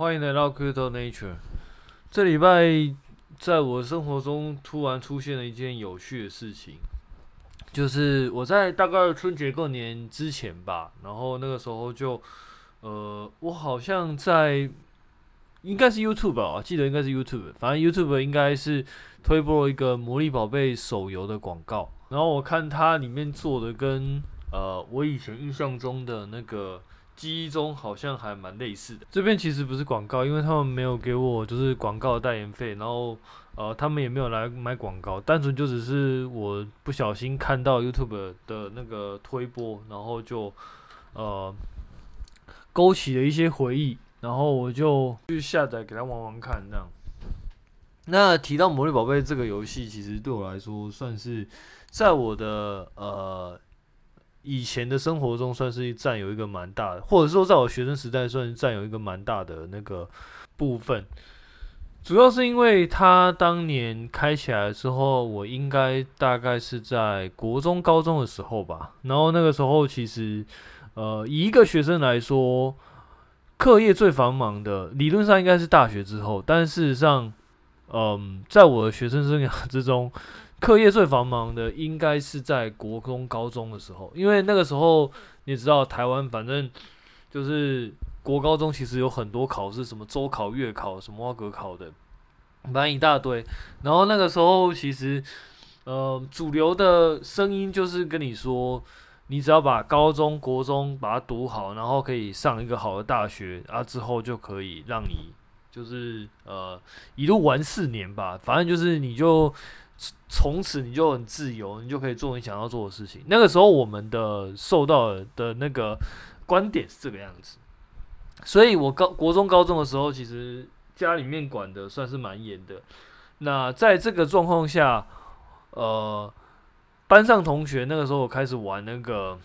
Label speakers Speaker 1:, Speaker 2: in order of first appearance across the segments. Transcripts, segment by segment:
Speaker 1: 欢迎来到 Crypto Nature。这礼拜在我生活中突然出现了一件有趣的事情，就是我在大概春节过年之前吧，然后那个时候就，呃，我好像在应该是 YouTube 吧，我记得应该是 YouTube，反正 YouTube 应该是推播一个魔力宝贝手游的广告，然后我看它里面做的跟呃我以前印象中的那个。记忆中好像还蛮类似的。这边其实不是广告，因为他们没有给我就是广告的代言费，然后呃他们也没有来买广告，单纯就只是我不小心看到 YouTube 的那个推播，然后就呃勾起了一些回忆，然后我就去下载给他玩玩看这样。那提到魔力宝贝这个游戏，其实对我来说算是在我的呃。以前的生活中算是占有一个蛮大的，或者说在我学生时代算是占有一个蛮大的那个部分。主要是因为他当年开起来的时候，我应该大概是在国中、高中的时候吧。然后那个时候其实，呃，以一个学生来说，课业最繁忙的，理论上应该是大学之后，但事实上，嗯，在我的学生生涯之中。课业最繁忙的应该是在国中、高中的时候，因为那个时候你知道，台湾反正就是国高中其实有很多考试，什么周考、月考、什么格考的，反正一大堆。然后那个时候其实，呃，主流的声音就是跟你说，你只要把高中国中把它读好，然后可以上一个好的大学啊，之后就可以让你就是呃一路玩四年吧，反正就是你就。从此你就很自由，你就可以做你想要做的事情。那个时候我们的受到的那个观点是这个样子，所以我高国中高中的时候，其实家里面管的算是蛮严的。那在这个状况下，呃，班上同学那个时候我开始玩那个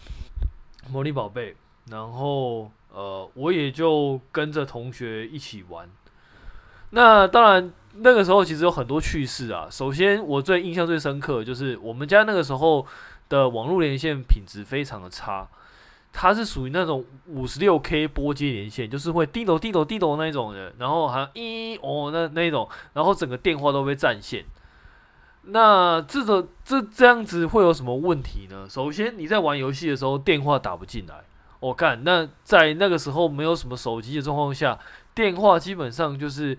Speaker 1: 魔力宝贝，然后呃，我也就跟着同学一起玩。那当然。那个时候其实有很多趣事啊。首先，我最印象最深刻的就是我们家那个时候的网络连线品质非常的差，它是属于那种五十六 K 波接连线，就是会滴抖滴抖滴抖那种的，然后还咦哦那那种，然后整个电话都被占线。那这种这这样子会有什么问题呢？首先，你在玩游戏的时候电话打不进来。我看那在那个时候没有什么手机的状况下，电话基本上就是。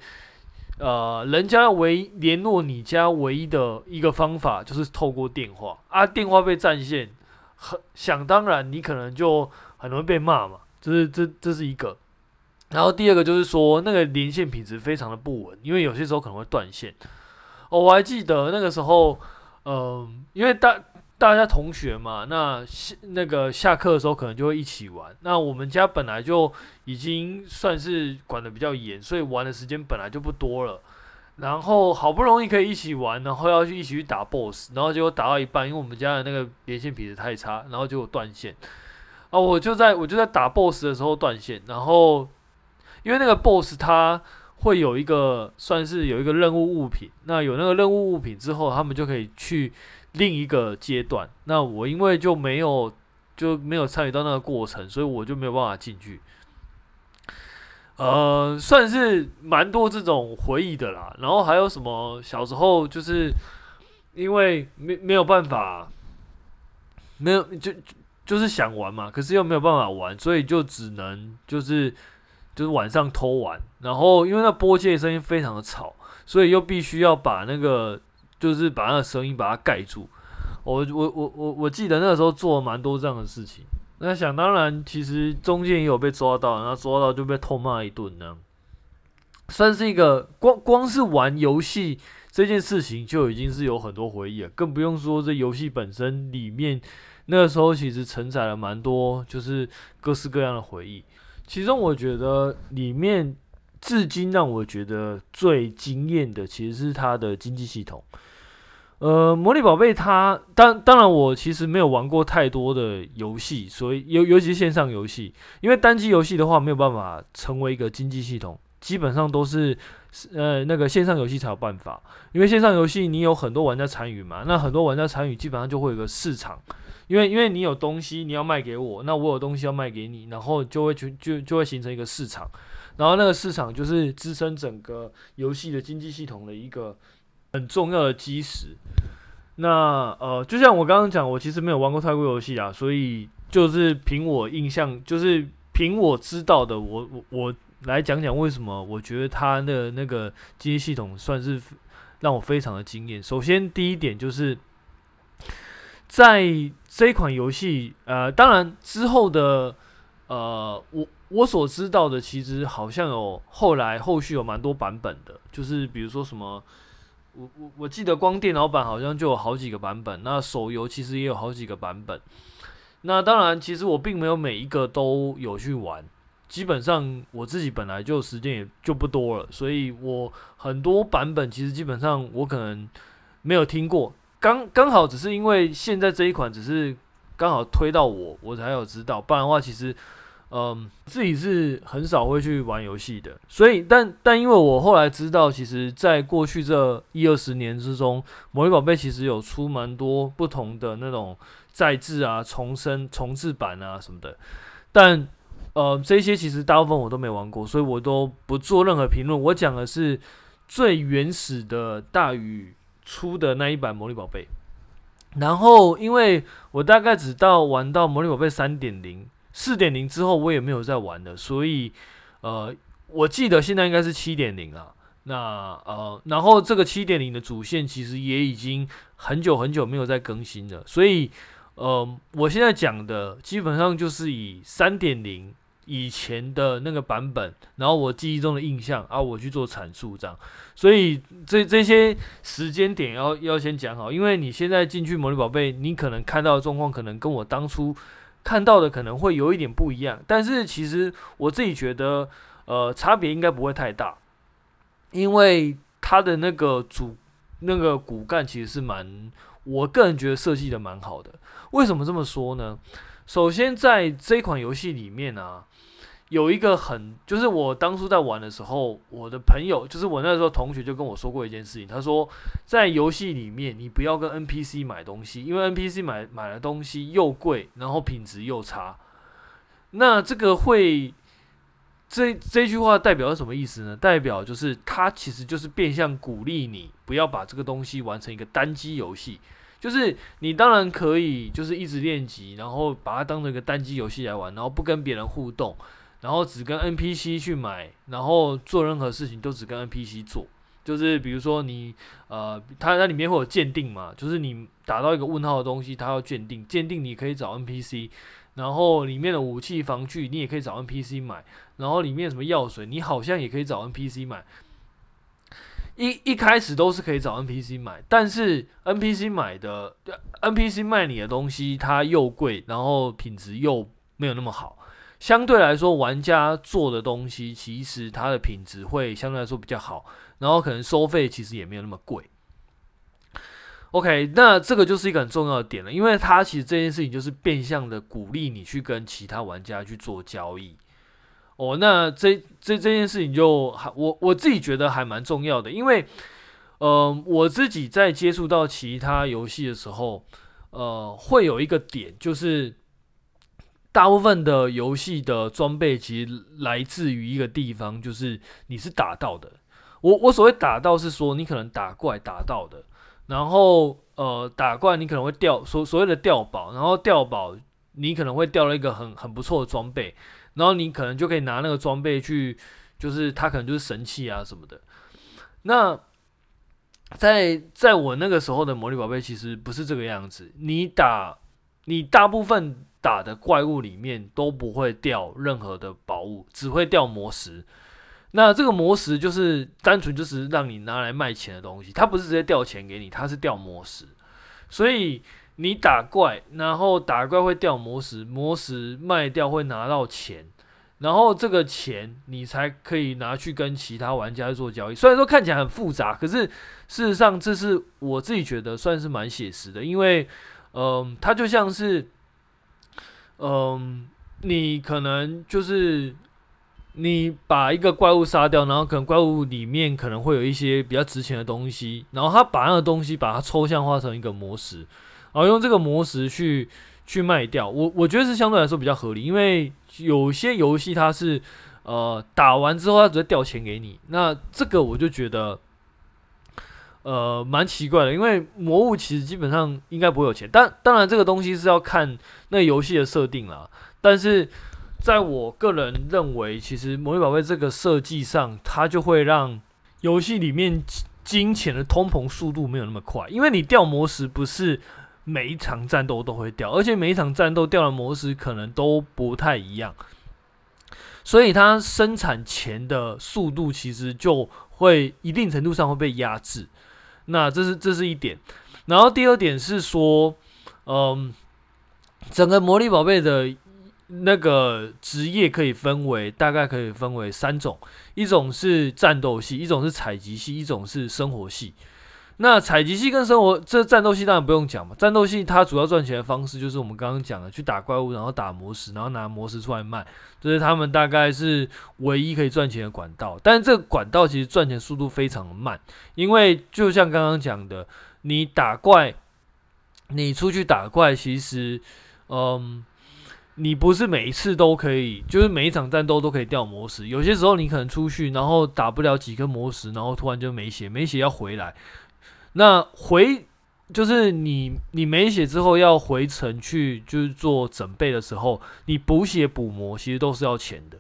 Speaker 1: 呃，人家唯联络你家唯一的一个方法就是透过电话啊，电话被占线，很想当然你可能就很容易被骂嘛，这是这这是一个。然后第二个就是说那个连线品质非常的不稳，因为有些时候可能会断线。哦，我还记得那个时候，嗯、因为大。大家同学嘛，那下那个下课的时候可能就会一起玩。那我们家本来就已经算是管得比较严，所以玩的时间本来就不多了。然后好不容易可以一起玩，然后要去一起去打 BOSS，然后结果打到一半，因为我们家的那个连线品质太差，然后结果断线。啊，我就在我就在打 BOSS 的时候断线，然后因为那个 BOSS 它会有一个算是有一个任务物品，那有那个任务物品之后，他们就可以去。另一个阶段，那我因为就没有就没有参与到那个过程，所以我就没有办法进去。呃，算是蛮多这种回忆的啦。然后还有什么小时候就是因为没没有办法，没有就就是想玩嘛，可是又没有办法玩，所以就只能就是就是晚上偷玩。然后因为那拨接声音非常的吵，所以又必须要把那个。就是把那个声音把它盖住，我我我我我记得那个时候做了蛮多这样的事情。那想当然，其实中间也有被抓到，然后抓到就被痛骂一顿呢。算是一个光光是玩游戏这件事情就已经是有很多回忆了，更不用说这游戏本身里面那个时候其实承载了蛮多，就是各式各样的回忆。其中我觉得里面至今让我觉得最惊艳的，其实是它的经济系统。呃，魔力宝贝它当当然，我其实没有玩过太多的游戏，所以尤尤其是线上游戏，因为单机游戏的话没有办法成为一个经济系统，基本上都是呃那个线上游戏才有办法，因为线上游戏你有很多玩家参与嘛，那很多玩家参与基本上就会有个市场，因为因为你有东西你要卖给我，那我有东西要卖给你，然后就会就就就会形成一个市场，然后那个市场就是支撑整个游戏的经济系统的一个很重要的基石。那呃，就像我刚刚讲，我其实没有玩过太多游戏啊，所以就是凭我印象，就是凭我知道的，我我我来讲讲为什么我觉得它的那个经济系统算是让我非常的惊艳。首先，第一点就是在这一款游戏，呃，当然之后的，呃，我我所知道的，其实好像有后来后续有蛮多版本的，就是比如说什么。我我我记得光电脑版好像就有好几个版本，那手游其实也有好几个版本。那当然，其实我并没有每一个都有去玩，基本上我自己本来就时间也就不多了，所以我很多版本其实基本上我可能没有听过。刚刚好只是因为现在这一款只是刚好推到我，我才有知道，不然的话其实。嗯，自己是很少会去玩游戏的，所以但但因为我后来知道，其实，在过去这一二十年之中，魔力宝贝其实有出蛮多不同的那种再制啊、重生、重制版啊什么的，但呃，这些其实大部分我都没玩过，所以我都不做任何评论。我讲的是最原始的大宇出的那一版魔力宝贝，然后因为我大概只到玩到魔力宝贝三点零。四点零之后我也没有再玩了，所以呃，我记得现在应该是七点零了。那呃，然后这个七点零的主线其实也已经很久很久没有再更新了，所以呃，我现在讲的基本上就是以三点零以前的那个版本，然后我记忆中的印象啊，我去做阐述这样。所以这这些时间点要要先讲好，因为你现在进去魔力宝贝，你可能看到的状况可能跟我当初。看到的可能会有一点不一样，但是其实我自己觉得，呃，差别应该不会太大，因为它的那个主那个骨干其实是蛮，我个人觉得设计的蛮好的。为什么这么说呢？首先在这款游戏里面呢。有一个很，就是我当初在玩的时候，我的朋友，就是我那时候同学就跟我说过一件事情，他说在游戏里面你不要跟 NPC 买东西，因为 NPC 买买的东西又贵，然后品质又差。那这个会，这这句话代表什么意思呢？代表就是他其实就是变相鼓励你不要把这个东西玩成一个单机游戏，就是你当然可以就是一直练级，然后把它当成一个单机游戏来玩，然后不跟别人互动。然后只跟 NPC 去买，然后做任何事情都只跟 NPC 做，就是比如说你呃，它它里面会有鉴定嘛，就是你打到一个问号的东西，它要鉴定，鉴定你可以找 NPC，然后里面的武器防具你也可以找 NPC 买，然后里面什么药水你好像也可以找 NPC 买，一一开始都是可以找 NPC 买，但是 NPC 买的 NPC 卖你的东西它又贵，然后品质又没有那么好。相对来说，玩家做的东西其实它的品质会相对来说比较好，然后可能收费其实也没有那么贵。OK，那这个就是一个很重要的点了，因为它其实这件事情就是变相的鼓励你去跟其他玩家去做交易。哦，那这这这件事情就还我我自己觉得还蛮重要的，因为呃，我自己在接触到其他游戏的时候，呃，会有一个点就是。大部分的游戏的装备其实来自于一个地方，就是你是打到的。我我所谓打到是说，你可能打怪打到的，然后呃打怪你可能会掉所所谓的掉宝，然后掉宝你可能会掉了一个很很不错的装备，然后你可能就可以拿那个装备去，就是它可能就是神器啊什么的。那在在我那个时候的魔力宝贝其实不是这个样子，你打你大部分。打的怪物里面都不会掉任何的宝物，只会掉魔石。那这个魔石就是单纯就是让你拿来卖钱的东西，它不是直接掉钱给你，它是掉魔石。所以你打怪，然后打怪会掉魔石，魔石卖掉会拿到钱，然后这个钱你才可以拿去跟其他玩家做交易。虽然说看起来很复杂，可是事实上这是我自己觉得算是蛮写实的，因为嗯、它就像是。嗯，你可能就是你把一个怪物杀掉，然后可能怪物里面可能会有一些比较值钱的东西，然后他把那个东西把它抽象化成一个魔石，然后用这个魔石去去卖掉。我我觉得是相对来说比较合理，因为有些游戏它是呃打完之后它只会掉钱给你。那这个我就觉得呃蛮奇怪的，因为魔物其实基本上应该不会有钱，但当然这个东西是要看那游戏的设定啦。但是在我个人认为，其实魔力宝贝这个设计上，它就会让游戏里面金钱的通膨速度没有那么快，因为你掉魔石不是每一场战斗都会掉，而且每一场战斗掉的魔石可能都不太一样，所以它生产钱的速度其实就会一定程度上会被压制。那这是这是一点，然后第二点是说，嗯，整个魔力宝贝的。那个职业可以分为，大概可以分为三种，一种是战斗系，一种是采集系，一种是生活系。那采集系跟生活，这战斗系当然不用讲嘛。战斗系它主要赚钱的方式就是我们刚刚讲的，去打怪物，然后打魔石，然后拿魔石出来卖，这是他们大概是唯一可以赚钱的管道。但是这个管道其实赚钱速度非常的慢，因为就像刚刚讲的，你打怪，你出去打怪，其实，嗯。你不是每一次都可以，就是每一场战斗都可以掉魔石。有些时候你可能出去，然后打不了几颗魔石，然后突然就没血，没血要回来。那回就是你你没血之后要回城去，就是做准备的时候，你补血补魔其实都是要钱的。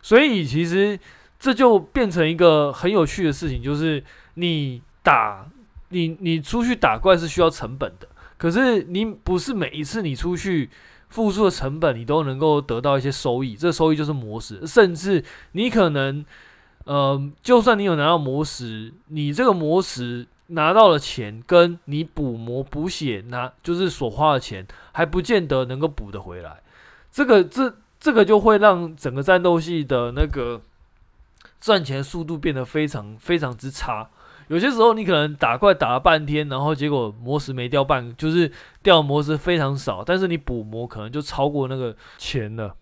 Speaker 1: 所以其实这就变成一个很有趣的事情，就是你打你你出去打怪是需要成本的，可是你不是每一次你出去。付出的成本，你都能够得到一些收益，这收益就是魔石。甚至你可能，呃，就算你有拿到魔石，你这个魔石拿到了钱，跟你补魔补血拿就是所花的钱，还不见得能够补得回来。这个这这个就会让整个战斗系的那个赚钱速度变得非常非常之差。有些时候你可能打怪打了半天，然后结果魔石没掉半，就是掉魔石非常少，但是你补魔可能就超过那个钱了。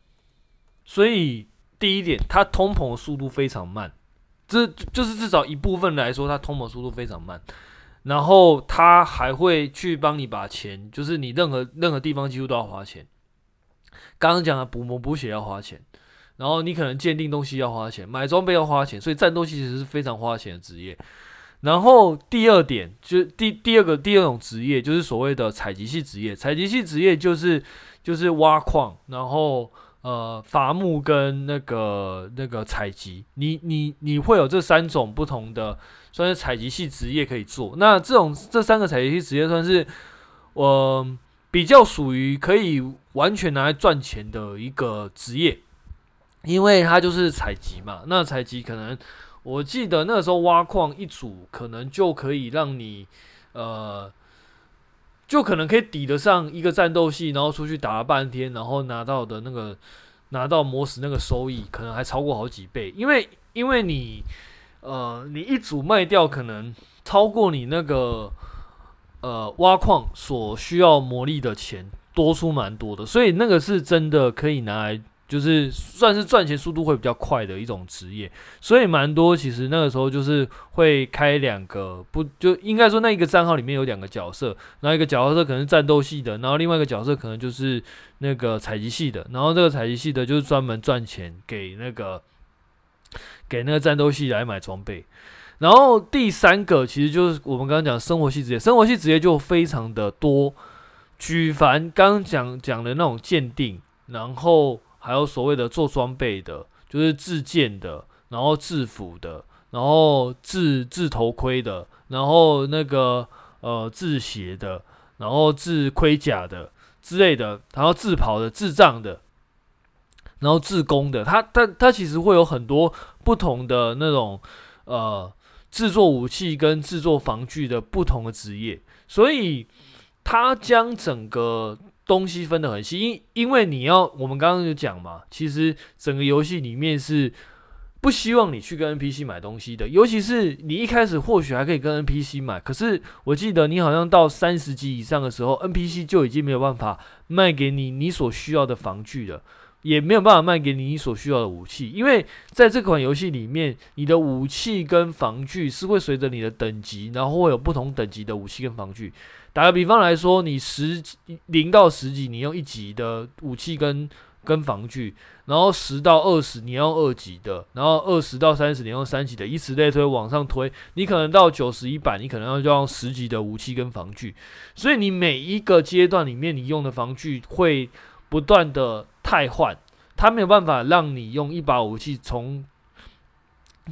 Speaker 1: 所以第一点，它通膨的速度非常慢，这就是至少一部分来说，它通膨速度非常慢。然后它还会去帮你把钱，就是你任何任何地方几乎都要花钱。刚刚讲的补魔补血要花钱，然后你可能鉴定东西要花钱，买装备要花钱，所以战斗其实是非常花钱的职业。然后第二点，就第第二个第二种职业，就是所谓的采集系职业。采集系职业就是就是挖矿，然后呃伐木跟那个那个采集。你你你会有这三种不同的，算是采集系职业可以做。那这种这三个采集系职业算是我、比较属于可以完全拿来赚钱的一个职业，因为它就是采集嘛。那采集可能。我记得那时候挖矿一组可能就可以让你，呃，就可能可以抵得上一个战斗系，然后出去打了半天，然后拿到的那个拿到魔石那个收益，可能还超过好几倍。因为因为你，呃，你一组卖掉可能超过你那个，呃，挖矿所需要魔力的钱多出蛮多的，所以那个是真的可以拿来。就是算是赚钱速度会比较快的一种职业，所以蛮多其实那个时候就是会开两个，不就应该说那一个账号里面有两个角色，然后一个角色可能是战斗系的，然后另外一个角色可能就是那个采集系的，然后这个采集系的就是专门赚钱给那个给那个战斗系来买装备，然后第三个其实就是我们刚刚讲生活系职业，生活系职业就非常的多，举凡刚讲讲的那种鉴定，然后。还有所谓的做装备的，就是制剑的，然后制服的，然后制制头盔的，然后那个呃制鞋的，然后制盔甲的之类的，然后制袍的、制杖的，然后制弓的，它它它其实会有很多不同的那种呃制作武器跟制作防具的不同的职业，所以它将整个。东西分得很细，因因为你要，我们刚刚就讲嘛，其实整个游戏里面是不希望你去跟 NPC 买东西的，尤其是你一开始或许还可以跟 NPC 买，可是我记得你好像到三十级以上的时候，NPC 就已经没有办法卖给你你所需要的防具了，也没有办法卖给你你所需要的武器，因为在这款游戏里面，你的武器跟防具是会随着你的等级，然后会有不同等级的武器跟防具。打个比方来说，你十零到十级，你用一级的武器跟跟防具，然后十到二十你用二级的，然后二十到三十你用三级的，以此类推往上推，你可能到九十一百，你可能要就用十级的武器跟防具，所以你每一个阶段里面你用的防具会不断的汰换，它没有办法让你用一把武器从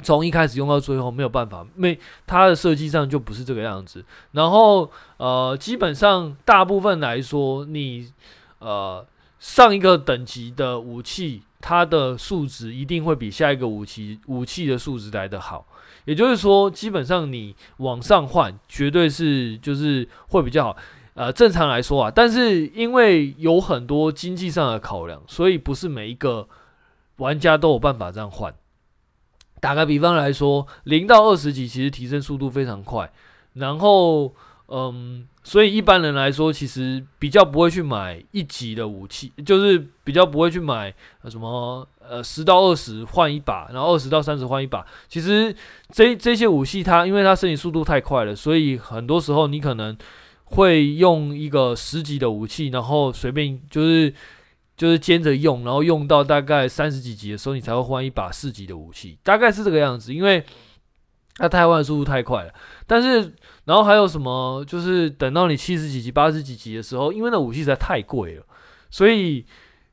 Speaker 1: 从一开始用到最后，没有办法，没它的设计上就不是这个样子。然后呃，基本上大部分来说，你呃。上一个等级的武器，它的数值一定会比下一个武器武器的数值来得好。也就是说，基本上你往上换，绝对是就是会比较好。呃，正常来说啊，但是因为有很多经济上的考量，所以不是每一个玩家都有办法这样换。打个比方来说，零到二十级其实提升速度非常快，然后嗯。所以一般人来说，其实比较不会去买一级的武器，就是比较不会去买什么呃十到二十换一把，然后二十到三十换一把。其实这这些武器它因为它升级速度太快了，所以很多时候你可能会用一个十级的武器，然后随便就是就是兼着用，然后用到大概三十几级的时候，你才会换一把四级的武器，大概是这个样子，因为它太换速度太快了，但是。然后还有什么？就是等到你七十几级、八十几级的时候，因为那武器实在太贵了，所以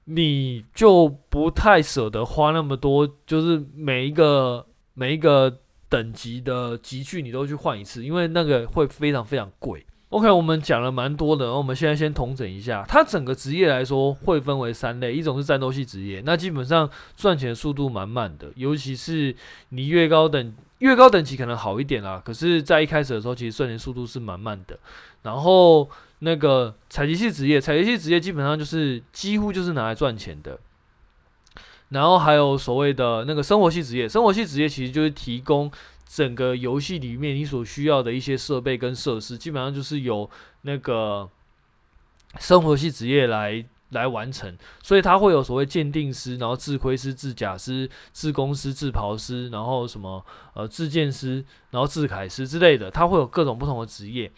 Speaker 1: 你就不太舍得花那么多，就是每一个每一个等级的级距你都去换一次，因为那个会非常非常贵。OK，我们讲了蛮多的，然后我们现在先统整一下，它整个职业来说会分为三类，一种是战斗系职业，那基本上赚钱速度蛮慢的，尤其是你越高等。越高等级可能好一点啦，可是，在一开始的时候，其实赚钱速度是蛮慢的。然后那个采集系职业，采集系职业基本上就是几乎就是拿来赚钱的。然后还有所谓的那个生活系职业，生活系职业其实就是提供整个游戏里面你所需要的一些设备跟设施，基本上就是由那个生活系职业来。来完成，所以他会有所谓鉴定师，然后制盔师、制甲师、制弓师、制袍师，然后什么呃制剑师，然后制铠师之类的，它会有各种不同的职业。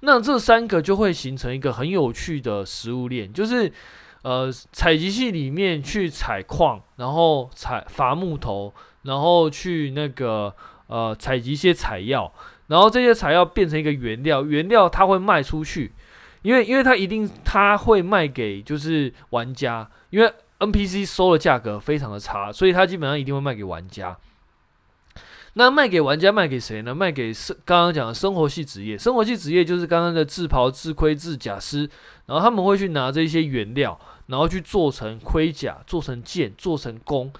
Speaker 1: 那这三个就会形成一个很有趣的食物链，就是呃采集系里面去采矿，然后采伐木头，然后去那个呃采集一些采药，然后这些采药变成一个原料，原料它会卖出去。因为，因为它一定它会卖给就是玩家，因为 NPC 收的价格非常的差，所以它基本上一定会卖给玩家。那卖给玩家卖给谁呢？卖给生刚刚讲的生活系职业，生活系职业就是刚刚的制袍、制盔、制甲师，然后他们会去拿这些原料，然后去做成盔甲、做成剑、做成弓，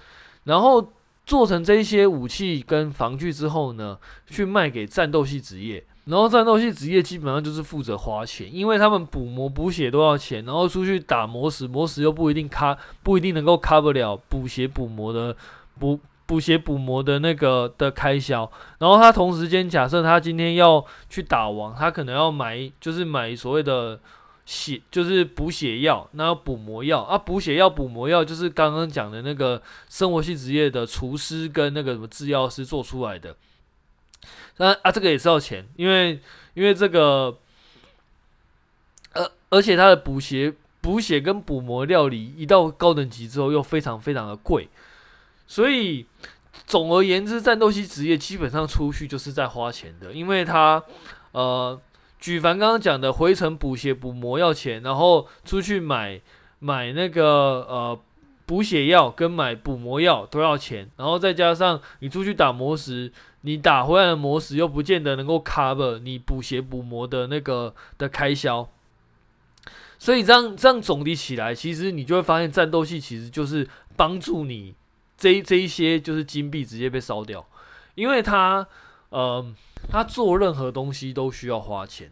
Speaker 1: 然后做成这些武器跟防具之后呢，去卖给战斗系职业。然后战斗系职业基本上就是负责花钱，因为他们补魔补血都要钱，然后出去打魔石，魔石又不一定卡，不一定能够 cover 了补血补魔的补补血补魔的那个的开销。然后他同时间假设他今天要去打王，他可能要买就是买所谓的血，就是补血药，那要补魔药啊，补血药补魔药就是刚刚讲的那个生活系职业的厨师跟那个什么制药师做出来的。那啊，这个也是要钱，因为因为这个，呃，而且它的补血、补血跟补魔料理一到高等级之后又非常非常的贵，所以总而言之，战斗系职业基本上出去就是在花钱的，因为它呃，举凡刚刚讲的回城补血补魔要钱，然后出去买买那个呃补血药跟买补魔药都要钱，然后再加上你出去打魔石。你打回来的魔石又不见得能够 cover 你补血补魔的那个的开销，所以这样这样总体起来，其实你就会发现战斗系其实就是帮助你这这一些就是金币直接被烧掉，因为它呃他做任何东西都需要花钱，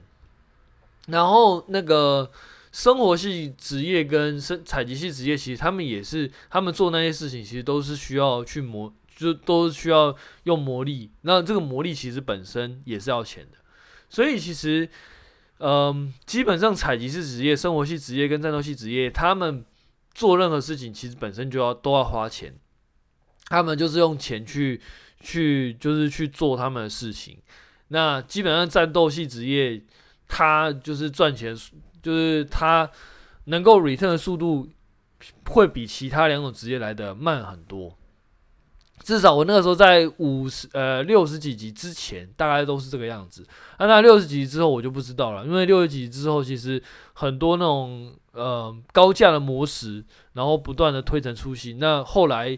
Speaker 1: 然后那个生活系职业跟生采集系职业，其实他们也是他们做那些事情，其实都是需要去磨。就都需要用魔力，那这个魔力其实本身也是要钱的，所以其实，嗯，基本上采集是职业、生活系职业跟战斗系职业，他们做任何事情其实本身就要都要花钱，他们就是用钱去去就是去做他们的事情。那基本上战斗系职业，他就是赚钱，就是他能够 return 的速度。会比其他两种职业来的慢很多。至少我那个时候在五十呃六十几级之前，大概都是这个样子。啊、那六十几级之后我就不知道了，因为六十几级之后，其实很多那种呃高价的魔石，然后不断的推陈出新。那后来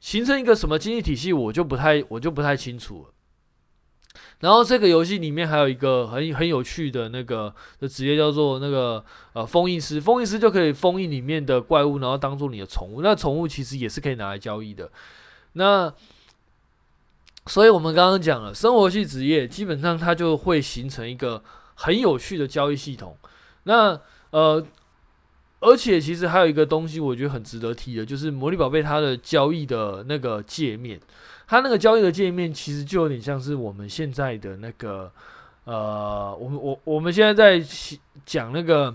Speaker 1: 形成一个什么经济体系，我就不太我就不太清楚了。然后这个游戏里面还有一个很很有趣的那个的职业叫做那个呃封印师，封印师就可以封印里面的怪物，然后当做你的宠物。那宠物其实也是可以拿来交易的。那所以我们刚刚讲了生活系职业，基本上它就会形成一个很有趣的交易系统。那呃，而且其实还有一个东西，我觉得很值得提的，就是魔力宝贝它的交易的那个界面。它那个交易的界面其实就有点像是我们现在的那个，呃，我们我我们现在在讲那个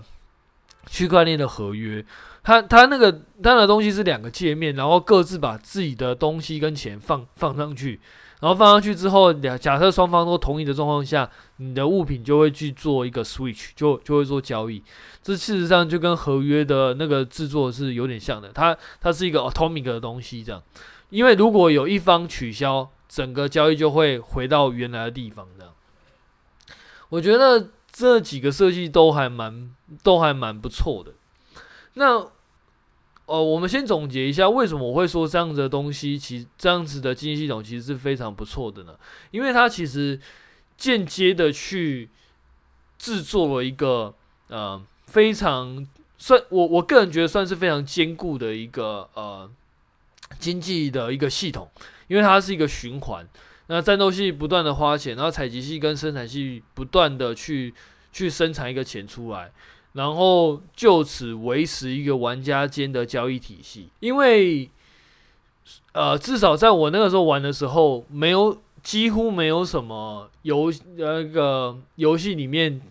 Speaker 1: 区块链的合约，它它那个它的东西是两个界面，然后各自把自己的东西跟钱放放上去，然后放上去之后，两假设双方都同意的状况下，你的物品就会去做一个 switch，就就会做交易。这事实上就跟合约的那个制作是有点像的，它它是一个 atomic 的东西这样。因为如果有一方取消，整个交易就会回到原来的地方。这样，我觉得这几个设计都还蛮都还蛮不错的。那，呃，我们先总结一下，为什么我会说这样子的东西，其实这样子的经济系统其实是非常不错的呢？因为它其实间接的去制作了一个呃非常算我我个人觉得算是非常坚固的一个呃。经济的一个系统，因为它是一个循环。那战斗系不断的花钱，然后采集系跟生产系不断的去去生产一个钱出来，然后就此维持一个玩家间的交易体系。因为，呃，至少在我那个时候玩的时候，没有几乎没有什么游那个游戏里面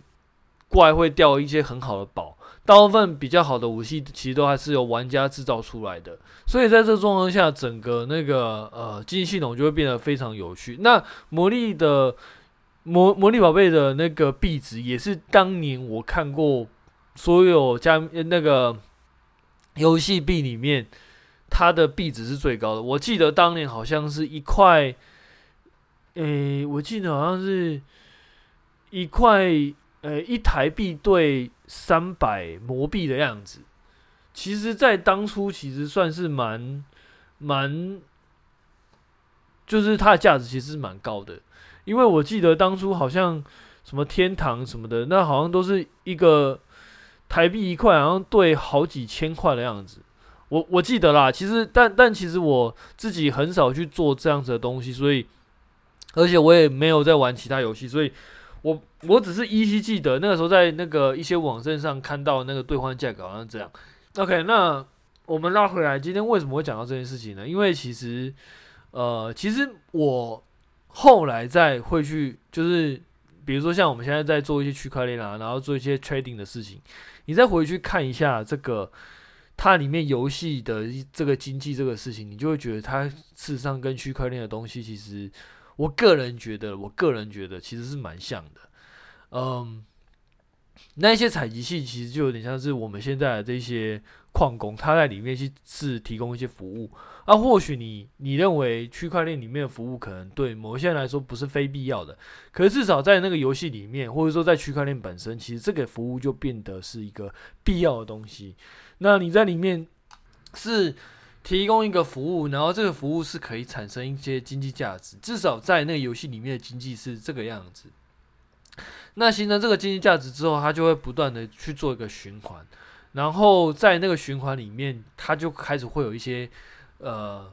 Speaker 1: 怪会掉一些很好的宝。大部分比较好的武器其实都还是由玩家制造出来的，所以在这状况下，整个那个呃经济系统就会变得非常有趣。那魔力的魔魔力宝贝的那个币值也是当年我看过所有加那个游戏币里面，它的币值是最高的。我记得当年好像是一块，诶，我记得好像是一块。呃，一台币兑三百魔币的样子，其实，在当初其实算是蛮蛮，就是它的价值其实是蛮高的，因为我记得当初好像什么天堂什么的，那好像都是一个台币一块，好像兑好几千块的样子。我我记得啦，其实但但其实我自己很少去做这样子的东西，所以而且我也没有在玩其他游戏，所以。我我只是依稀记得那个时候在那个一些网站上看到那个兑换价格好像这样。OK，那我们拉回来，今天为什么会讲到这件事情呢？因为其实，呃，其实我后来再会去，就是比如说像我们现在在做一些区块链啊，然后做一些 trading 的事情，你再回去看一下这个它里面游戏的这个经济这个事情，你就会觉得它事实上跟区块链的东西其实。我个人觉得，我个人觉得其实是蛮像的，嗯，那些采集器其实就有点像是我们现在的这些矿工，他在里面去是提供一些服务。啊，或许你你认为区块链里面的服务可能对某些人来说不是非必要的，可是至少在那个游戏里面，或者说在区块链本身，其实这个服务就变得是一个必要的东西。那你在里面是。提供一个服务，然后这个服务是可以产生一些经济价值，至少在那个游戏里面的经济是这个样子。那形成这个经济价值之后，它就会不断的去做一个循环，然后在那个循环里面，它就开始会有一些呃。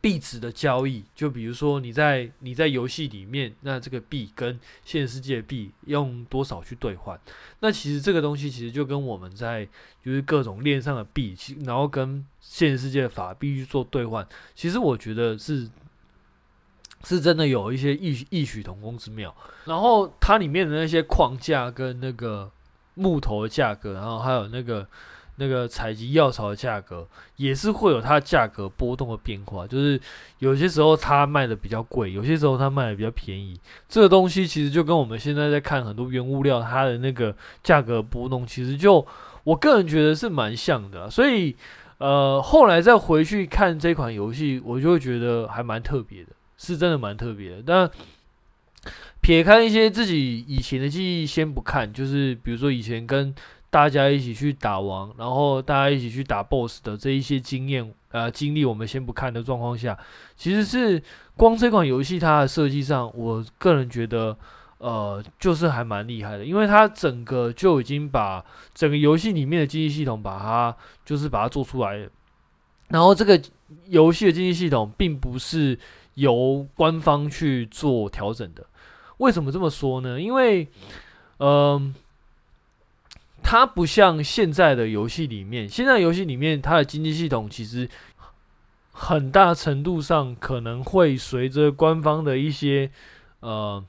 Speaker 1: 币值的交易，就比如说你在你在游戏里面，那这个币跟现实世界币用多少去兑换？那其实这个东西其实就跟我们在就是各种链上的币，然后跟现实世界的法币去做兑换，其实我觉得是是真的有一些异异曲同工之妙。然后它里面的那些框架跟那个木头的价格，然后还有那个。那个采集药草的价格也是会有它价格波动的变化，就是有些时候它卖的比较贵，有些时候它卖的比较便宜。这个东西其实就跟我们现在在看很多原物料它的那个价格波动，其实就我个人觉得是蛮像的，所以呃，后来再回去看这款游戏，我就会觉得还蛮特别的，是真的蛮特别的。但撇开一些自己以前的记忆先不看，就是比如说以前跟大家一起去打王，然后大家一起去打 BOSS 的这一些经验呃经历，我们先不看的状况下，其实是光这款游戏它的设计上，我个人觉得。呃，就是还蛮厉害的，因为它整个就已经把整个游戏里面的经济系统把它就是把它做出来。然后这个游戏的经济系统并不是由官方去做调整的。为什么这么说呢？因为，嗯、它不像现在的游戏里面，现在游戏里面它的经济系统其实很大程度上可能会随着官方的一些呃。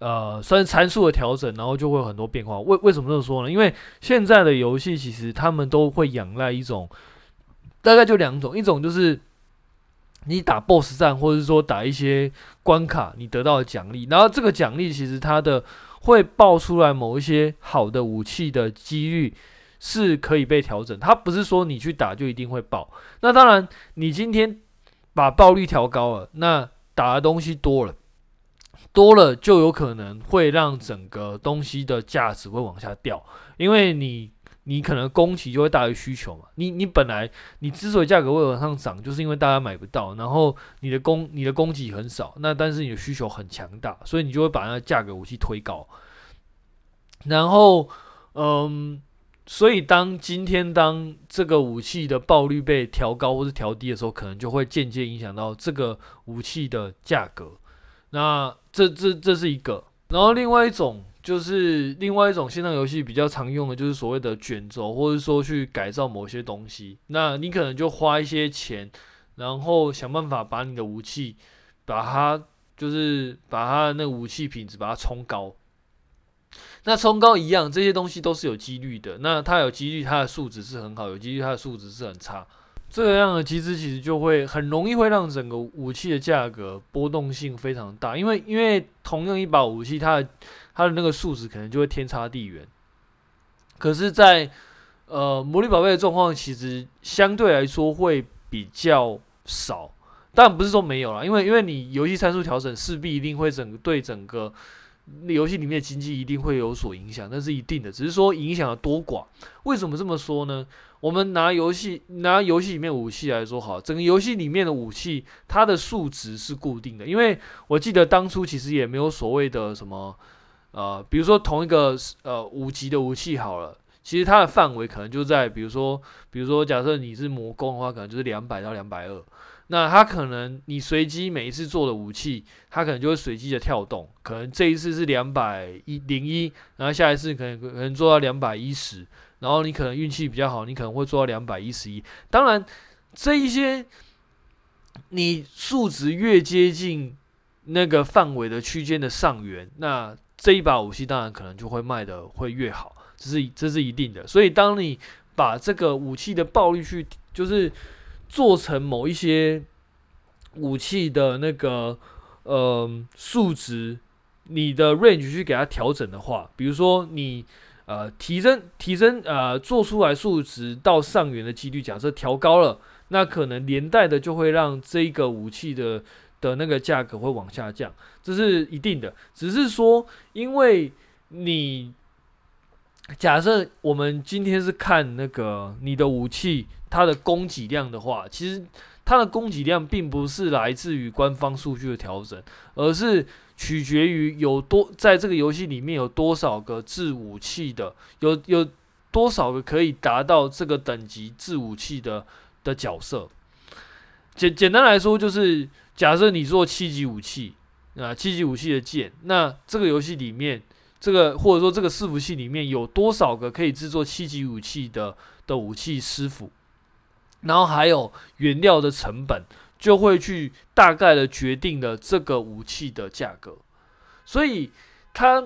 Speaker 1: 呃，算是参数的调整，然后就会有很多变化。为为什么这么说呢？因为现在的游戏其实他们都会仰赖一种，大概就两种，一种就是你打 BOSS 战，或者是说打一些关卡，你得到的奖励。然后这个奖励其实它的会爆出来某一些好的武器的几率是可以被调整。它不是说你去打就一定会爆。那当然，你今天把爆率调高了，那打的东西多了。多了就有可能会让整个东西的价值会往下掉，因为你你可能供给就会大于需求嘛。你你本来你之所以价格会往上涨，就是因为大家买不到，然后你的供你的供给很少，那但是你的需求很强大，所以你就会把那个价格武器推高。然后嗯，所以当今天当这个武器的爆率被调高或是调低的时候，可能就会间接影响到这个武器的价格。那这这这是一个，然后另外一种就是另外一种线上游戏比较常用的，就是所谓的卷轴，或者说去改造某些东西。那你可能就花一些钱，然后想办法把你的武器，把它就是把它的那个武器品质把它冲高。那冲高一样，这些东西都是有几率的。那它有几率，它的数值是很好；有几率，它的数值是很差。这样的机制其实就会很容易会让整个武器的价格波动性非常大，因为因为同样一把武器，它的它的那个数值可能就会天差地远。可是在，呃魔力宝贝的状况，其实相对来说会比较少，当然不是说没有啦，因为因为你游戏参数调整，势必一定会整对整个游戏里面的经济一定会有所影响，那是一定的，只是说影响的多寡。为什么这么说呢？我们拿游戏拿游戏里面武器来说好，整个游戏里面的武器它的数值是固定的，因为我记得当初其实也没有所谓的什么，呃，比如说同一个呃五级的武器好了，其实它的范围可能就在，比如说比如说假设你是魔攻的话，可能就是两百到两百二，那它可能你随机每一次做的武器，它可能就会随机的跳动，可能这一次是两百一零一，然后下一次可能可能做到两百一十。然后你可能运气比较好，你可能会做到两百一十一。当然，这一些你数值越接近那个范围的区间的上缘，那这一把武器当然可能就会卖的会越好，这是这是一定的。所以，当你把这个武器的爆率去，就是做成某一些武器的那个呃数值，你的 range 去给它调整的话，比如说你。呃，提升提升呃，做出来数值到上缘的几率，假设调高了，那可能连带的就会让这个武器的的那个价格会往下降，这是一定的。只是说，因为你假设我们今天是看那个你的武器它的供给量的话，其实它的供给量并不是来自于官方数据的调整，而是。取决于有多在这个游戏里面有多少个制武器的，有有多少个可以达到这个等级制武器的的角色。简简单来说，就是假设你做七级武器啊，七级武器的剑，那这个游戏里面，这个或者说这个伺服器里面有多少个可以制作七级武器的的武器师傅，然后还有原料的成本。就会去大概的决定了这个武器的价格，所以它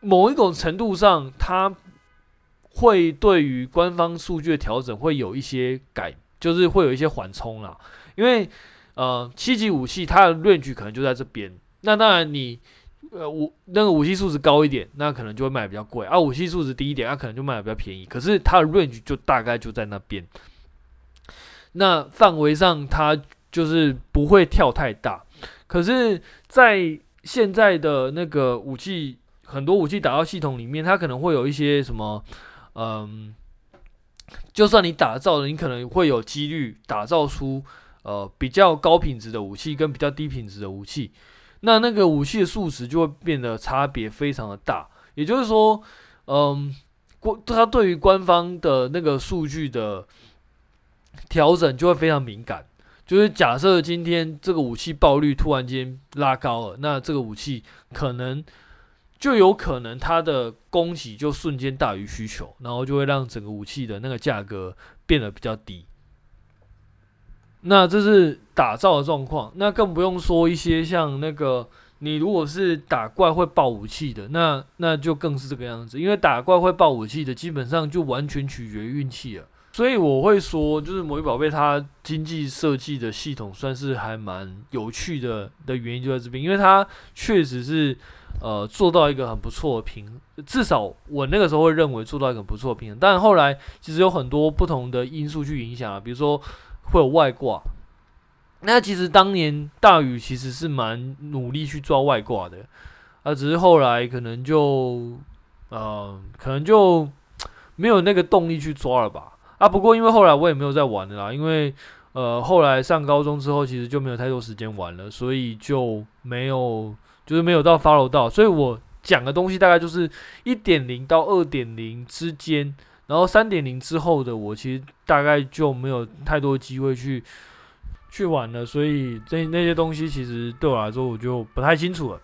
Speaker 1: 某一种程度上，它会对于官方数据的调整会有一些改，就是会有一些缓冲啦。因为呃，七级武器它的 range 可能就在这边，那当然你呃武那个武器数值高一点，那可能就会卖比较贵；啊，武器数值低一点，那可能就卖的比较便宜。可是它的 range 就大概就在那边，那范围上它就是不会跳太大。可是，在现在的那个武器，很多武器打造系统里面，它可能会有一些什么，嗯，就算你打造了，你可能会有几率打造出呃比较高品质的武器跟比较低品质的武器，那那个武器的数值就会变得差别非常的大。也就是说，嗯，官它对于官方的那个数据的调整就会非常敏感。就是假设今天这个武器爆率突然间拉高了，那这个武器可能就有可能它的供给就瞬间大于需求，然后就会让整个武器的那个价格变得比较低。那这是打造的状况，那更不用说一些像那个你如果是打怪会爆武器的，那那就更是这个样子，因为打怪会爆武器的基本上就完全取决于运气了。所以我会说，就是魔域宝贝它经济设计的系统算是还蛮有趣的的原因就在这边，因为它确实是呃做到一个很不错的平衡，至少我那个时候会认为做到一个很不错的平衡。但后来其实有很多不同的因素去影响啊，比如说会有外挂。那其实当年大宇其实是蛮努力去抓外挂的，啊，只是后来可能就呃可能就没有那个动力去抓了吧。啊，不过因为后来我也没有再玩了啦，因为呃后来上高中之后，其实就没有太多时间玩了，所以就没有就是没有到 follow 到，所以我讲的东西大概就是一点零到二点零之间，然后三点零之后的我其实大概就没有太多机会去去玩了，所以这那些东西其实对我来说我就不太清楚了。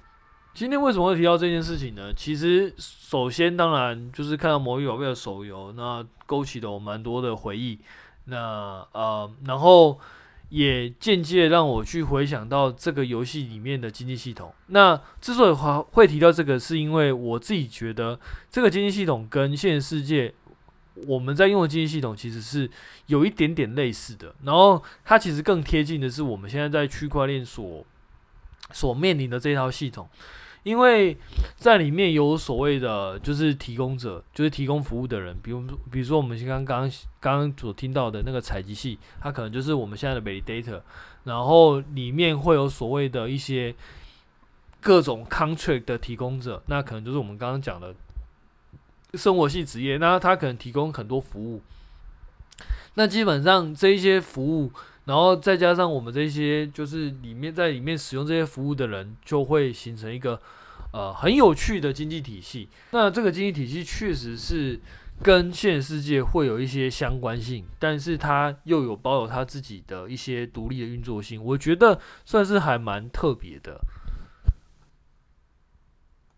Speaker 1: 今天为什么会提到这件事情呢？其实，首先当然就是看到《魔域宝贝》的手游，那勾起了我蛮多的回忆。那呃，然后也间接让我去回想到这个游戏里面的经济系统。那之所以会会提到这个，是因为我自己觉得这个经济系统跟现实世界我们在用的经济系统其实是有一点点类似的。然后它其实更贴近的是我们现在在区块链所所面临的这套系统。因为在里面有所谓的，就是提供者，就是提供服务的人，比如，比如说我们刚刚刚刚所听到的那个采集器，它可能就是我们现在的 validator，然后里面会有所谓的一些各种 contract 的提供者，那可能就是我们刚刚讲的生活系职业，那他可能提供很多服务，那基本上这一些服务。然后再加上我们这些，就是里面在里面使用这些服务的人，就会形成一个呃很有趣的经济体系。那这个经济体系确实是跟现实世界会有一些相关性，但是它又有保有它自己的一些独立的运作性，我觉得算是还蛮特别的。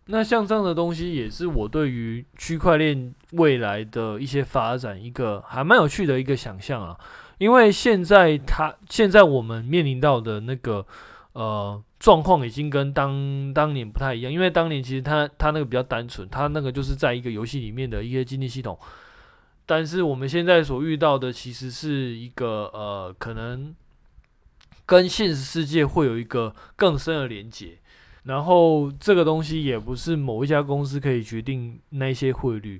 Speaker 1: 那像这样的东西，也是我对于区块链未来的一些发展一个还蛮有趣的一个想象啊。因为现在他现在我们面临到的那个呃状况已经跟当当年不太一样，因为当年其实他他那个比较单纯，他那个就是在一个游戏里面的一些经济系统，但是我们现在所遇到的其实是一个呃可能跟现实世界会有一个更深的连接，然后这个东西也不是某一家公司可以决定那些汇率，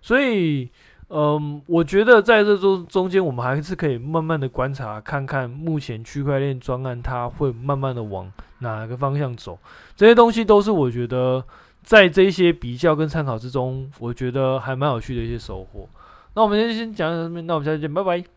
Speaker 1: 所以。嗯，我觉得在这中中间，我们还是可以慢慢的观察，看看目前区块链专案它会慢慢的往哪个方向走。这些东西都是我觉得在这些比较跟参考之中，我觉得还蛮有趣的一些收获。那我们今天先讲到这边，那我们下次见，拜拜。